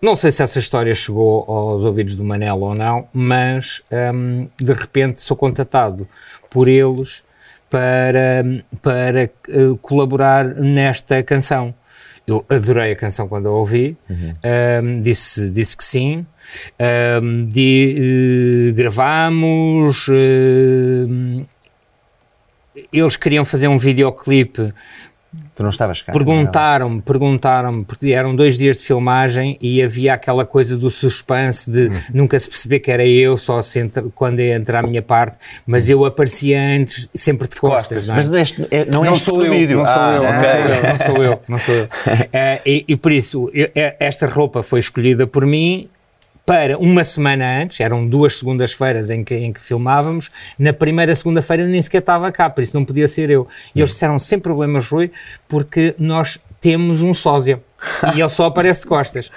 não sei se essa história chegou aos ouvidos do Manel ou não, mas hum, de repente sou contatado por eles para, para uh, colaborar nesta canção. Eu adorei a canção quando a ouvi, uhum. um, disse, disse que sim. Um, de, uh, gravamos. Uh, eles queriam fazer um videoclipe Tu não estavas cá? Perguntaram-me, perguntaram-me, porque eram dois dias de filmagem e havia aquela coisa do suspense de hum. nunca se perceber que era eu, só se entra, quando ia entrar a minha parte, mas eu aparecia antes, sempre de costas. Não é? Mas é, não, não sou eu, vídeo. Não sou ah, eu, não sou eu, não sou eu, não sou eu. Uh, e, e, por isso, eu, é, esta roupa foi escolhida por mim para uma semana antes, eram duas segundas-feiras em que, em que filmávamos, na primeira segunda-feira nem sequer estava cá, por isso não podia ser eu. E eles disseram sem problemas, Rui, porque nós temos um sósia e ele só aparece de costas.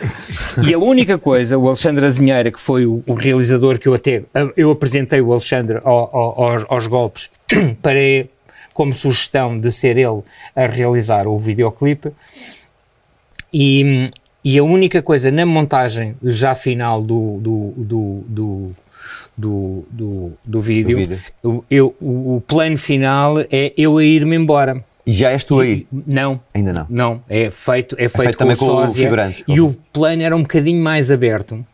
E a única coisa, o Alexandre Azinheira, que foi o, o realizador que eu até, eu apresentei o Alexandre ao, ao, aos, aos golpes para como sugestão de ser ele a realizar o videoclipe e, e a única coisa na montagem já final do, do, do, do do, do, do vídeo, vídeo. Eu, eu, o, plano final é eu a ir-me embora. E já és tu aí? Não. Ainda não? Não, é feito, é feito, é feito com também com o figurante. E o plano era um bocadinho mais aberto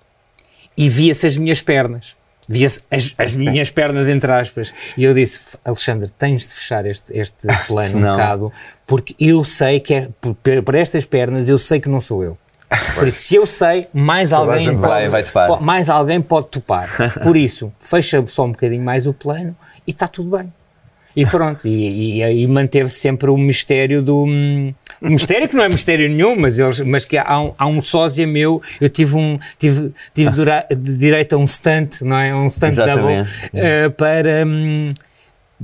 e via-se as minhas pernas. Via-se as, as minhas pernas, entre aspas. E eu disse, Alexandre, tens de fechar este, este plano um bocado, porque eu sei que é, por estas pernas, eu sei que não sou eu. Por isso, se eu sei, mais alguém, vai, vai pode, mais alguém pode topar. Por isso, fecha só um bocadinho mais o plano e está tudo bem. E pronto, e, e, e manteve -se sempre o mistério do. Um, mistério que não é mistério nenhum, mas, eles, mas que há um, há um sósia meu, eu tive um tive, tive dura, direito a um stunt, não é? Um stunt double uh, para. Um,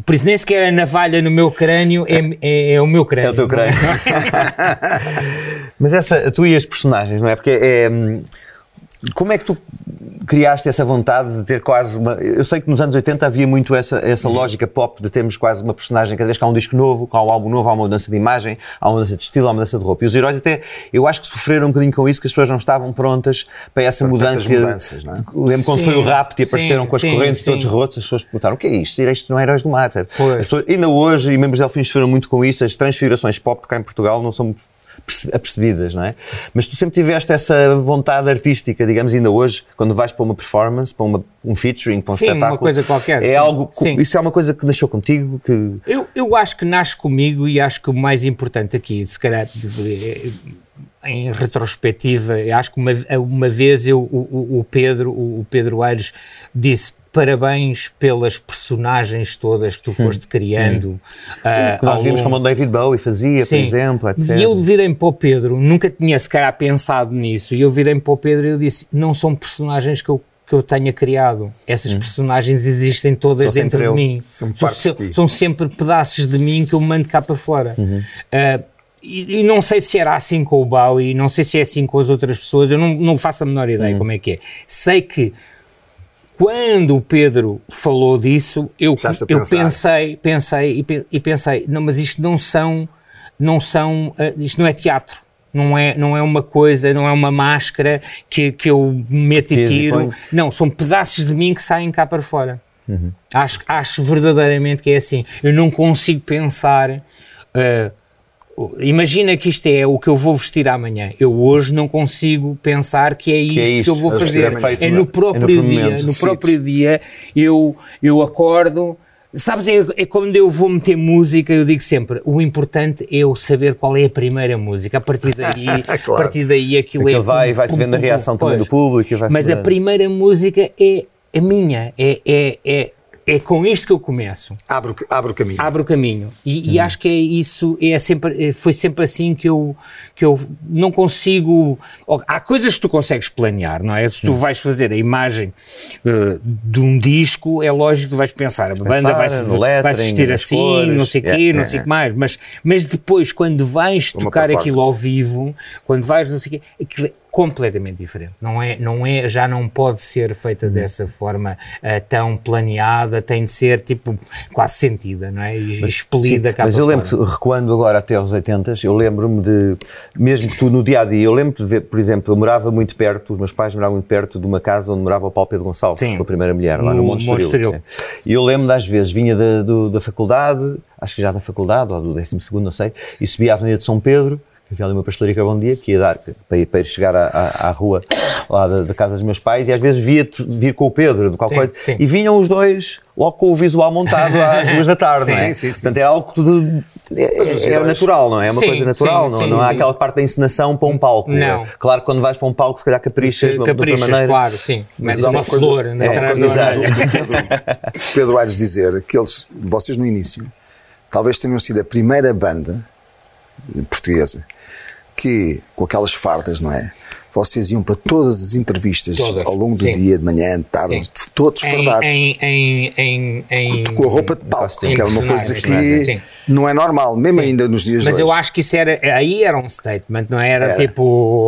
por isso nem sequer a navalha no meu crânio é, é, é o meu crânio. É o teu crânio. Mas essa, tu e as personagens, não é? Porque é, hum, como é que tu criaste essa vontade de ter quase uma. Eu sei que nos anos 80 havia muito essa, essa uhum. lógica pop de termos quase uma personagem, cada vez que há um disco novo, há um álbum novo, há uma mudança de imagem, há uma mudança de estilo, há uma mudança de roupa. E os heróis até, eu acho que sofreram um bocadinho com isso, que as pessoas não estavam prontas para essa para mudança. Mudanças, não é? Lembro quando sim, foi o Rapt e apareceram sim, com as sim, correntes sim. todos rotos, as pessoas perguntaram o que é isto? Isto não é Heróis do Matter. Pessoas, ainda hoje, e membros de Delfins sofreram muito com isso, as transfigurações pop cá em Portugal não são apercebidas, não é? Mas tu sempre tiveste essa vontade artística, digamos, ainda hoje, quando vais para uma performance, para uma, um featuring, para um sim, espetáculo. uma coisa qualquer. É sim. algo, sim. isso é uma coisa que nasceu contigo? Que... Eu, eu acho que nasce comigo e acho que o mais importante aqui, se calhar, em retrospectiva, acho que uma, uma vez eu, o, o Pedro, o Pedro Aires disse parabéns pelas personagens todas que tu foste criando. Uh, que nós vimos como o David Bowie fazia, Sim. por exemplo, etc. E eu virei para o Pedro, nunca tinha se calhar pensado nisso, e eu virei para o Pedro e eu disse, não são personagens que eu que eu tenha criado. Essas hum. personagens existem todas dentro de mim. São, são, são, sempre pedaços de mim que eu mando cá para fora. Uhum. Uh, e, e, não sei se era assim com o Bowie, não sei se é assim com as outras pessoas, eu não, não faço a menor ideia uhum. como é que é. Sei que quando o Pedro falou disso, eu, eu pensei, pensei e pensei, não, mas isto não são, não são, uh, isto não é teatro. Não é, não é uma coisa, não é uma máscara que, que eu meto e tiro. Não, são pedaços de mim que saem cá para fora. Uhum. Acho, acho verdadeiramente que é assim. Eu não consigo pensar. Uh, Imagina que isto é o que eu vou vestir amanhã. Eu hoje não consigo pensar que é isto que, é, que eu vou fazer. É, no próprio é no dia. No próprio dia eu, eu acordo. Sabes, é, é quando eu vou meter música, eu digo sempre: o importante é eu saber qual é a primeira música. A partir daí, claro. a partir daí aquilo Aquilo é. vai, vai-se vendo a reação também do público. Mas a primeira música é a minha. É, é, é, é com isto que eu começo. Abre, abre o caminho. Abre o caminho. E, hum. e, acho que é isso, é sempre, é, foi sempre assim que eu, que eu não consigo. Há coisas que tu consegues planear, não é? Se tu hum. vais fazer a imagem uh, de um disco, é lógico que vais pensar, a banda vai se, vai -se vestir assim, cores, não sei o quê, yeah, não sei o que mais. Mas, mas depois, quando vais Uma tocar aquilo ao vivo, quando vais, não sei o quê, completamente diferente. Não é, não é, já não pode ser feita dessa forma uh, tão planeada, tem de ser tipo quase sentida, não é? E Mas, expelida sim, Mas eu lembro, recuando agora até aos 80, eu lembro-me de, mesmo que tu no dia a dia, eu lembro de ver, por exemplo, eu morava muito perto, os meus pais moravam muito perto de uma casa onde morava o Paulo Pedro Gonçalves, Sim. com a primeira mulher, lá no, No Monte Estoril. Estoril. É. E eu lembro das vezes, vinha da, do- da faculdade, acho que já da faculdade, ou do 12, não sei, e subia a Avenida de São Pedro, havia ali uma pastelaria Bom Dia, que ia dar para ir, para ir chegar à, à, à rua lá da, da casa dos meus pais, e às vezes via-te vir com o Pedro, de qualquer Sim, coisa, sim. e vinham os dois logo com o visual montado às duas da tarde, não é? Sim, sim, sim. Portanto, é algo que tudo, é, é heróis- natural, não é? É uma Sim, coisa natural, sim, não, sim, não há sim. aquela parte da encenação para um palco. Não. É, Claro que quando vais para um palco, se calhar caprichas, de outra Caprichas, maneira. claro, sim. Mas há uma, uma coisa- flor é, uma atrás coisa do Pedro, Pedro Aires dizer que eles, vocês no início, talvez tenham sido a primeira banda portuguesa que, com aquelas fardas, não é? Vocês iam para todas as entrevistas Todas, ao longo do sim. dia, de manhã, de tarde, Sim. todos Em, fardados. em, em, em, em- com a roupa de palco, que é uma coisa que não é normal, mesmo Sim. ainda nos dias Mas de eu hoje. acho que isso era, aí era um statement, não era Era. tipo,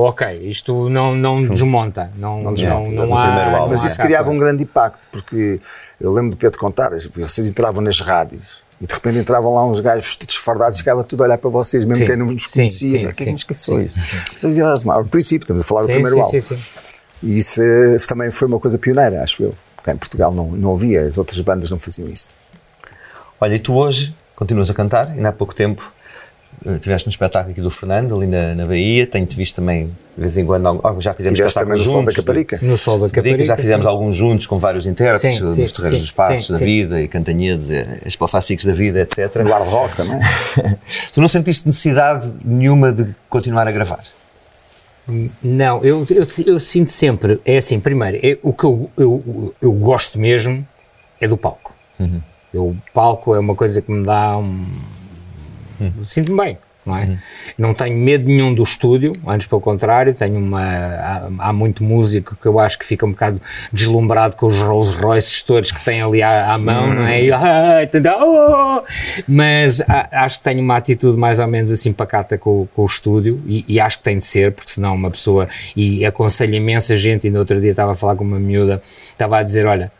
ok, isto não, não desmonta, não, não, desmonta, não, no há. não Mas isso criava um grande impacto, porque eu lembro de Pedro contar, vocês entravam nas rádios e de repente entravam lá uns gajos vestidos fardados e ficava tudo a olhar para vocês, mesmo Sim, quem não nos sim, conhecia. sim, Quem é sim, nos esqueceu sim, isso? Eram ao princípio, estamos a falar do Sim, primeiro sim, álbum. sim, sim. E isso, eh, isso também foi uma coisa pioneira, acho eu. Porque em Portugal não, não havia, as outras bandas não faziam isso. Olha, e tu hoje continuas a cantar, ainda há pouco tempo eh, tiveste um espetáculo aqui do Fernando, ali na, na Bahia, tenho-te visto também, de vez em quando, já fizemos Tiveste espetáculos no Sol da juntos. Caparica. No Sol da Caparica, já fizemos sim. alguns juntos com vários intérpretes, Sim, nos sim, Terreiros dos Passos sim, da sim. Vida e Cantanhedes, eh, as Pafaciques da Vida, etc. No hard rock também. tu não sentiste necessidade nenhuma de continuar a gravar? Não, eu, eu, eu sinto sempre, é assim, primeiro, é, o que eu, eu, eu gosto mesmo é do palco. Eu, o palco é uma coisa que me dá um. Sinto-me bem, não é? Não tenho medo nenhum do estúdio, antes pelo contrário, tenho uma. Há, há muito músico que eu acho que fica um bocado deslumbrado com os Rolls Royces todos que tem ali à, à mão, não é? E, ah? Oh! Mas a- acho que tenho uma atitude mais ou menos assim pacata com, com o estúdio e, e acho que tem de ser, porque senão uma pessoa. E aconselho imensa gente, e no outro dia estava a falar com uma miúda, estava a dizer: olha,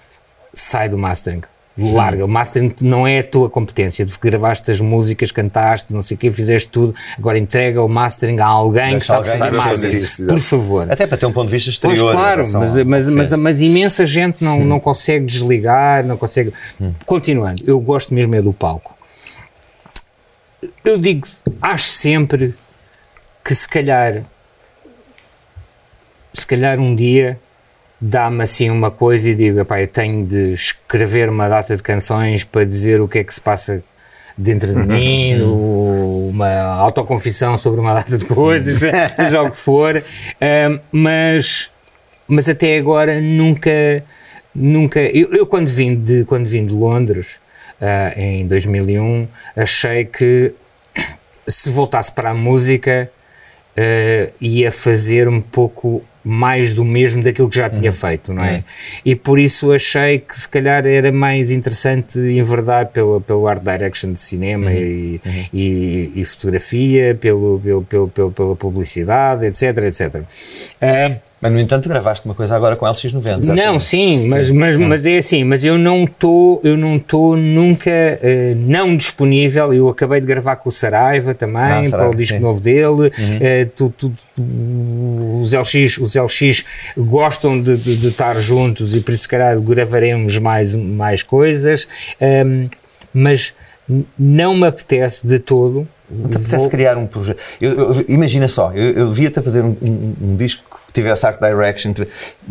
sai do mastering. Larga, o mastering não é a tua competência. Tu gravaste as músicas, cantaste, não sei o quê, fizeste tudo. Agora entrega o mastering a alguém que sabe alguém fazer mastering. isso, Por favor. Até para ter um ponto de vista Pois exterior. em claro, mas, mas, mas, mas imensa gente não, não consegue desligar, não consegue. Hum. Continuando, eu gosto mesmo é do palco. Eu digo, acho sempre que se calhar, se calhar um dia dá-me assim uma coisa e digo, epá, eu tenho de escrever uma data de canções para dizer o que é que se passa dentro de mim, o- uma autoconfissão sobre uma data de coisas, seja o que for, mas, mas até agora nunca, nunca, eu, eu quando vim de, quando vim de Londres, ah, em 2001, achei que se voltasse para a música eh, ia fazer um pouco mais do mesmo daquilo que já tinha feito, não é? E por isso achei que se calhar era mais interessante enverdar pelo, pelo art direction de cinema e, e, e fotografia, pelo, pelo, pelo, pela publicidade, etc, etc. Ah, Mas, no entanto, gravaste uma coisa agora com LX90. não, sim, mas, mas, mas é assim, mas eu não estou, eu não estou nunca eh, não disponível. Eu acabei de gravar com o Saraiva também, Ah, para o disco sim. novo dele. tu- tu- os, LX, os LX gostam de, de- de estar juntos e por isso, se calhar, gravaremos mais, mais coisas, ehm, mas não me apetece de todo. Não te apetece Vou- criar um projeto. Eu- eu- imagina só, eu, eu devia-te fazer um, um- um disco tivesse art direction, tive-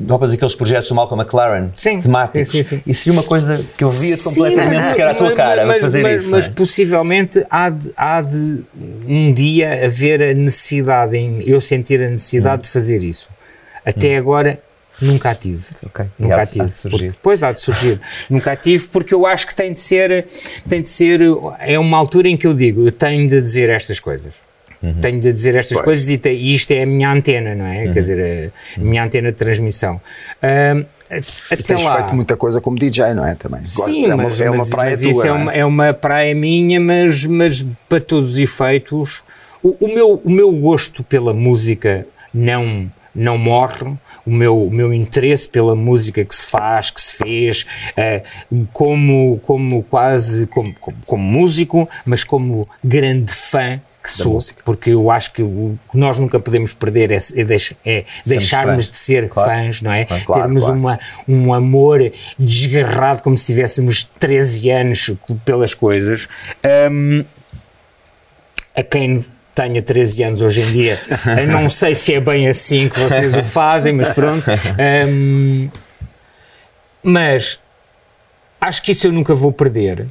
topas aqueles projetos do Malcolm McLaren, Sim, temáticos. sim, sim, sim. Isso seria uma coisa que eu via completamente mas- que era a tua mas- cara mas, fazer mas, isso. Mas é? possivelmente há de, há de um dia haver a necessidade, em eu sentir a necessidade de fazer isso. Até agora nunca tive. Ok. E Nunca há tive. há de surgir. Depois há de surgir. nunca tive porque eu acho que tem de ser, tem de ser, é uma altura em que eu digo, eu tenho de dizer estas coisas. Uhum. Tenho de dizer estas Pois. coisas e, te- e isto é a minha antena, não é? Uhum. Quer dizer, a minha antena de transmissão. E até tens lá. feito muita coisa como DJ, não é? Também. Sim, é uma, mas, é uma praia mas tua. isso é não uma, é uma praia minha, mas, mas para todos os efeitos, o, o meu, o meu gosto pela música não, não morre, o meu, o meu interesse pela música que se faz, que se fez, uh, como, como quase como, como, como, músico, mas como grande fã que sou, música. porque eu acho que o que nós nunca podemos perder é, é, deix, é deixarmos de ser claro. fãs, não é? Claro, Termos claro. Uma, um amor desgarrado como se tivéssemos 13 anos pelas coisas. Um, a quem tenha 13 anos hoje em dia. Não sei se é bem assim que vocês o fazem, mas pronto. Um, mas acho que isso eu nunca vou perder.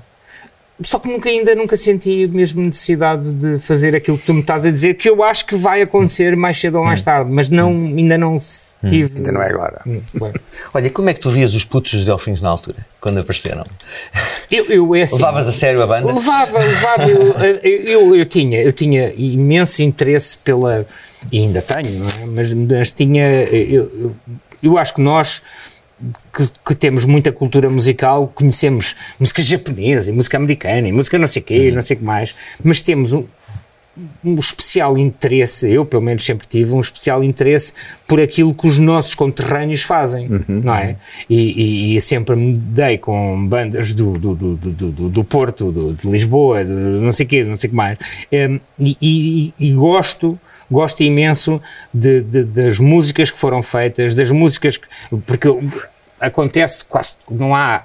Só que nunca, ainda nunca senti a mesma necessidade de fazer aquilo que tu me estás a dizer, que eu acho que vai acontecer mais cedo ou mais hum. tarde, mas não, ainda não tive. Ainda não é agora. Hum, Olha, como é que tu vias os putos dos Delfins na altura, quando apareceram? Eu, eu, é assim, Levavas a sério a banda? Levava, levava. Eu, eu, eu, tinha, eu tinha imenso interesse pela. E ainda tenho, não é? Mas, mas tinha. Eu, eu, eu acho que nós que, que, temos muita cultura musical, conhecemos música japonesa, música americana, música não sei o quê, uhum. não sei o que mais, mas temos um, um especial interesse, eu pelo menos sempre tive um especial interesse por aquilo que os nossos conterrâneos fazem, uhum. não é? E, e, e, sempre me dei com bandas do, do, do, do, do Porto, do, de Lisboa, não sei o quê, não sei o que mais, um, e, e, e gosto gosto imenso de, de, das músicas que foram feitas, das músicas que, porque acontece quase, não há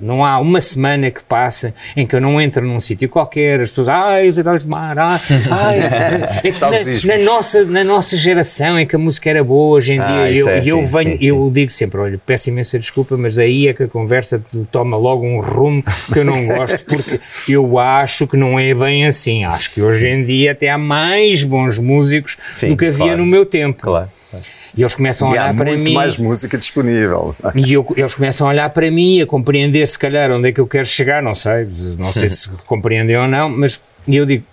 não há uma semana que passa em que eu não entro num sítio qualquer, as pessoas, ai, os heróis de mar, ai, na, na, nossa, na nossa geração em que a música era boa, hoje em ah, dia, eu, é, eu sim, venho, sim, eu sim. digo sempre, olha, peço imensa desculpa, mas aí é que a conversa toma logo um rumo que eu não gosto, porque eu acho que não é bem assim, acho que hoje em dia até há mais bons músicos do que havia claro. no meu tempo. Claro. E eles começam a olhar para mim. há muito mais música disponível. E eu, eles começam a olhar para mim, a compreender se calhar onde é que eu quero chegar, não sei, não sei se compreendem ou não, mas eu digo,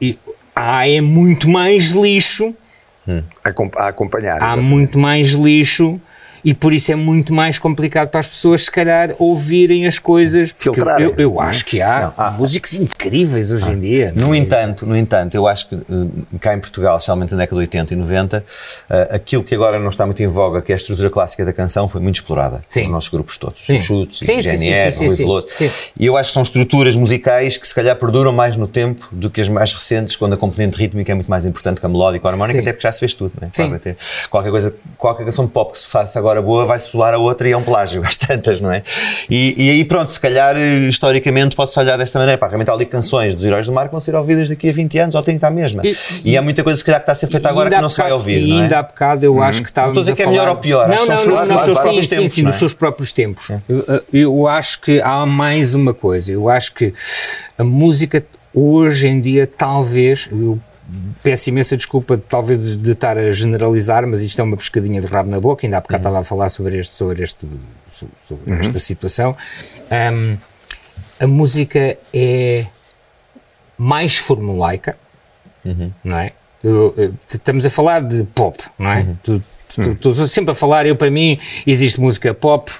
há é muito mais lixo. Hum. A, acompanhar. Há exatamente. muito mais lixo e por isso é muito mais complicado para as pessoas, se calhar, ouvirem as coisas. Filtrar. Eu, eu, acho que há, há músicos incríveis hoje em dia. No entanto, no entanto, eu acho que eh, cá em Portugal, especialmente na década de 80 e 90, uh, aquilo que agora não está muito em voga, que é a estrutura clássica da canção, foi muito explorada sim. pelos nossos grupos todos. Sim. Chutes, sim, GNR, sim, sim, Rui E eu acho que são estruturas musicais que se calhar perduram mais no tempo do que as mais recentes, quando a componente rítmica é muito mais importante que a melódica ou a harmónica, até porque já se fez tudo. Né? Sim. Qualquer coisa, qualquer canção de pop que se faça agora boa vai soar a outra e é um plágio, às tantas, não é? E, e aí, pronto, se calhar, historicamente, pode-se olhar desta maneira. Pá, realmente há ali canções dos Heróis do Mar que vão ser ouvidas daqui a 20 anos ou 30 à mesma. E, e há muita coisa, se calhar, que está a ser feita agora que não se vai ouvir, e não é? ainda há bocado eu acho que estávamos Não estou a dizer que é melhor ou pior. Não, não, não, não, sim, sim, sim, nos seus próprios tempos. É. Eu, eu acho que há mais uma coisa. Eu acho que a música hoje em dia, talvez, eu peço imensa desculpa talvez de estar a generalizar, mas isto é uma pescadinha de rabo na boca, ainda há bocado uhum. estava a falar sobre, este, sobre, este, sobre uhum. esta situação. Um, a música é mais formulaica, uhum. não é? Estamos a falar de pop, não é? Uhum. Tu, tu, tu, tu, sempre a falar, eu para mim existe música pop,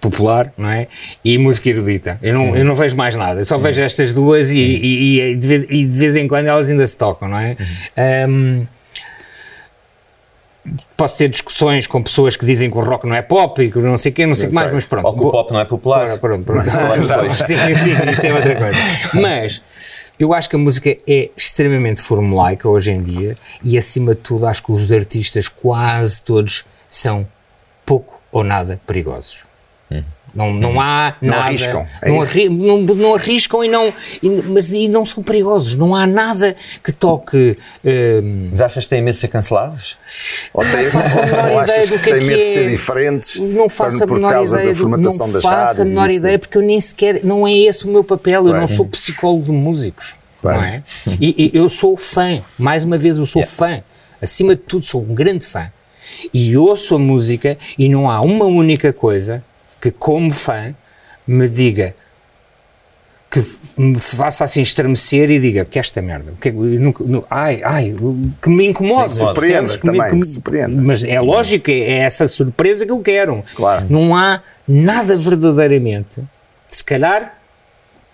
popular, não é? E música erudita. Eu não, eu não vejo mais nada, eu só vejo estas duas e, e, e, de vez, e, de vez, em quando elas ainda se tocam, não é? Um, posso ter discussões com pessoas que dizem que o rock não é pop e que não sei o quê, não sei o que mais, mas pronto. Ou que o pop não é popular. Pronto, pronto, pronto. sim, sim, isso é outra coisa. Mas eu acho que a música é extremamente formulaica hoje em dia e, acima de tudo, acho que os artistas quase todos são pouco ou nada perigosos. Não, não há não nada. Arriscam, é não, arri, não, não, arriscam e não, e, mas, e não são perigosos. Não há nada que toque. Um... Mas achas que têm medo de ser cancelados? Ou, tem, ou achas que, que têm medo de ser é. diferentes não faço por, por causa da formatação não das rádios? Não faço a menor ideia porque eu nem sequer. Não é esse o meu papel. Eu não sou psicólogo de músicos. Não é? E, e, eu sou fã. Mais uma vez, eu sou yeah. fã. Acima de tudo, sou um grande fã. E ouço a música e não há uma única coisa que, como fã, me diga que me faça assim estremecer e diga que esta merda, que, nunca, não, ai, ai, que me incomoda. Surpreenda que também, me, que, surpreenda. Mas é lógico, é essa surpresa que eu quero. Claro. Não há nada verdadeiramente, se calhar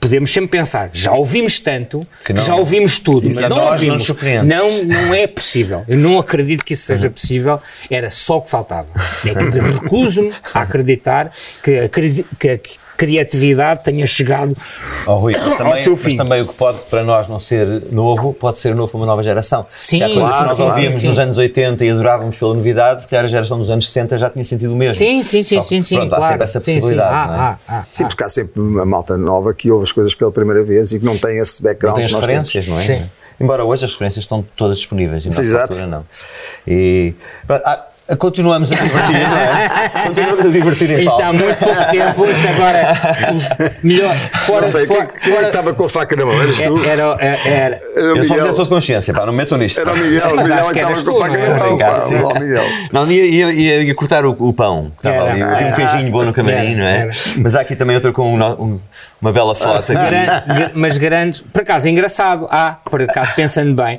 podemos sempre pensar, já ouvimos tanto, não- já ouvimos tudo, mas não ouvimos. Não, não é possível. Eu não acredito que isso Uhum. seja possível. Era só o que faltava. É que recuso-me a acreditar que que criatividade tenha chegado Oh, Rui, mas, ao também, seu mas fim. também o que pode para nós não ser novo, pode ser novo para uma nova geração. Sim, há coisas claro, que nós ouvíamos sim. nos anos 80 e adorávamos pela novidade, se calhar a geração dos anos 60 já tinha sentido o mesmo. Sim, sim, sim, Só que, sim, sim. Pronto, há claro. sempre essa Sim, sim. possibilidade. Ah, não é? ah, ah, Sim, ah. porque há sempre uma malta nova que ouve as coisas pela primeira vez e que não tem esse Não background tem as referências, não é? Sim. Embora hoje as referências estão todas disponíveis e na Sim, exato. altura não. E pronto, ah, continuamos a divertir, não é? Continuamos a divertir em Isto há muito pouco tempo, isto agora, os melhor, fora, Não sei, quem, fora, quem é que fora- estava com a faca na mão? Eras tu? era, era, era, Era o Eu sou Miguel. objetor de consciência, pá, não me metam nisto. Era o. Miguel, o Miguel que estava com a faca na mão. Pá. Lá o Miguel. Não, ia, ia, ia, ia cortar o, o pão que estava Era. ali. Havia um queijinho bom no camarim, Era, não é? era. Mas há aqui também outra com um um- uma bela foto. Mas grandes, por acaso, é engraçado. Ah, por acaso, pensando bem.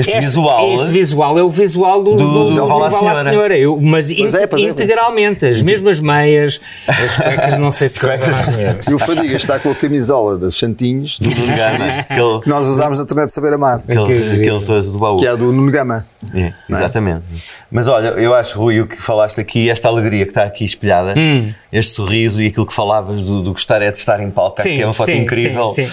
Este visual- Este visual é o visual do, Do do, Zé Vala Vala Senhora. Senhora. Eu, mas Pois é, é, é. integralmente, as mesmas meias, as cuecas, não sei se Cuecas. E o Fadiga está com a camisola dos Santinhos do Nuno Gama, aquele, que nós usámos na turnê de Saber Amar, aquele, aquele do baú. que é a do Nuno Gama. É, exatamente. Mas olha, eu acho, Rui, o que falaste aqui, esta alegria que está aqui espelhada, este sorriso e aquilo que falavas do, do gostar é de estar em palco, acho que é uma foto sim, incrível. sim, sim.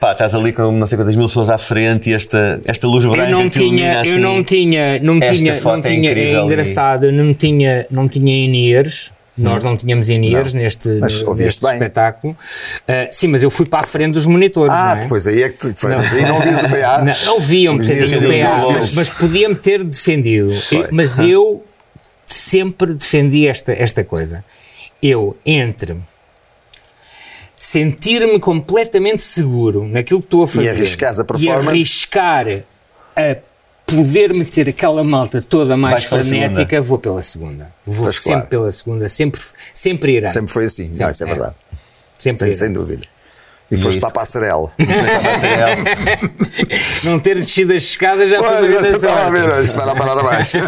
Pá, estás ali com não sei quantas mil pessoas à frente e esta, esta luz branca Eu não que tinha, eu assim. não tinha, não tinha, não é tinha, é engraçado, eu não tinha, não tinha in-ears. Nós não tínhamos in-ears neste, neste espetáculo. Ah, sim, mas eu fui para a frente dos monitores. Ah, é? depois aí é que foi, Não. mas aí não ouvias o PA. Não, ouvi um bocadinho o PA, mas, mas podia-me ter defendido. Foi. Eu- mas eu sempre defendi esta, esta coisa. Eu, entre sentir-me completamente seguro naquilo que estou a fazer arriscares a e performance. arriscar a poder meter aquela malta toda mais Vais frenética, vou pela segunda. Vou Pois, sempre claro. pela segunda, sempre, sempre irá. Sempre foi assim, Sempre, isso é é. verdade. Sempre Sem, irá. sem dúvida. E, E foste é para a passarela. Não ter descido as escadas já foi uma eu grande estava a ver, está a parar abaixo.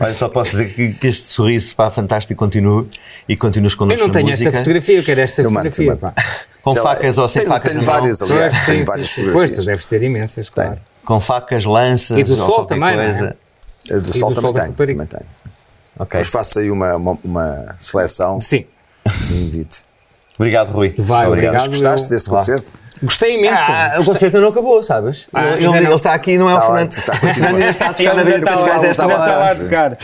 Olha, só posso dizer que, que este sorriso pá, fantástico continue e continues Eu connosco não na tenho música. esta fotografia, eu quero esta Eu fotografia. eu mando. pá. Com Sei lá, facas ou sem tenho, facas tenho várias, aliás, Pois, tenho sim, várias. Pois, fotografias. tu deves ter imensas, claro. Com facas, lanças E do ou sol também, não é? coisa. A do do Sol também tenho. Também tenho. Ok. Mas faço aí uma, uma, uma seleção Sim, e invite. Obrigado, Rui. Vai, Muito obrigado. Mas gostaste eu- desse concerto? gostei imenso. Ah, o concerto ainda não acabou, sabes? Ah, ele, está aqui, não é o Está lá, Fernando. está a O Fernando ainda está a tocar na os está lá, está está a vontade. tocar.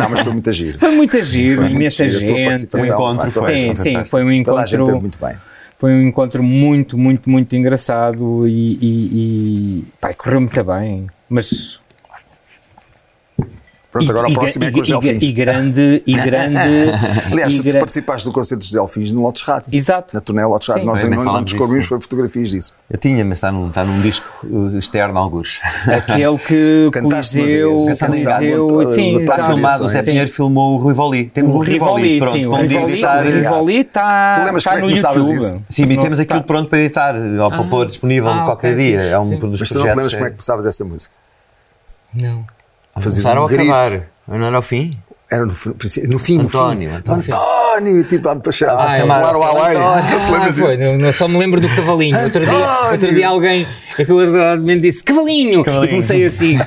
Não, mas foi muito giro. Foi muito giro, Foi muito imensa gente. Um encontro foi. Sim, sim, foi um Toda a gente encontro. teve muito bem. Foi um encontro muito, muito, muito engraçado e, e, e pá, correu muito bem. Mas Pronto, agora e, o próximo é com os e, Delfins. e grande e grande Aliás, e tu gra- participaste do concerto dos Delfins no Lotes Rádio. Exato. Na turnê Lotes Rádio. Nós nem não, descobrimos, foi fotografias disso. Eu tinha, mas está num, está num disco uh, externo, alguns. aquele que Coliseu, Coliseu, sim, Está Exato. filmado, o Zé. Pinheiro filmou o Rivoli. Temos O o Rivoli, pronto, Rivoli, editar. o Rivoli está Tu lembras está como é no YouTube. isso? Sim, e temos aquilo tá. pronto para editar, ou para pôr disponível Ah, qualquer dia. É um dos Mas tu não te projetos. lembras como é que começavas essa música? Não. Fazias Começaram um a grito. acabar. Não era ao fim? Era no, no fim, António, no fim. António. António, tipo, a, a, a Ah, falar o além. Ah, foi, não, só me lembro do cavalinho. Outro dia, outro dia alguém, é que eu disse cavalinho, Cavalinho. e comecei assim.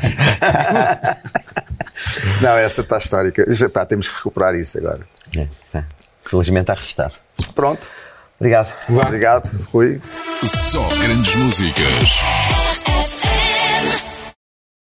Não, essa está histórica. Pá, temos que recuperar isso agora. É, tá. Felizmente está registado. Pronto. Obrigado. Vá. Obrigado, Rui. Só grandes músicas.